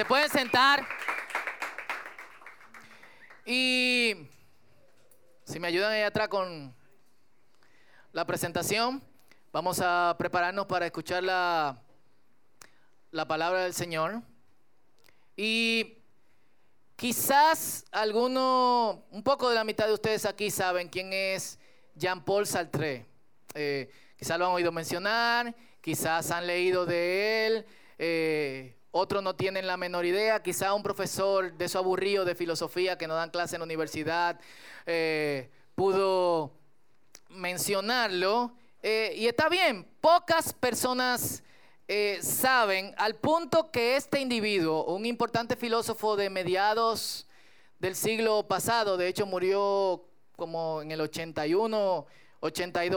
Se pueden sentar. Y si me ayudan ahí atrás con la presentación, vamos a prepararnos para escuchar la, la palabra del Señor. Y quizás alguno, un poco de la mitad de ustedes aquí saben quién es Jean-Paul Sartre. Eh, quizás lo han oído mencionar, quizás han leído de él. Eh, otros no tienen la menor idea, quizá un profesor de su aburrido de filosofía que no dan clase en la universidad eh, pudo mencionarlo. Eh, y está bien, pocas personas eh, saben al punto que este individuo, un importante filósofo de mediados del siglo pasado, de hecho murió como en el 81, 82,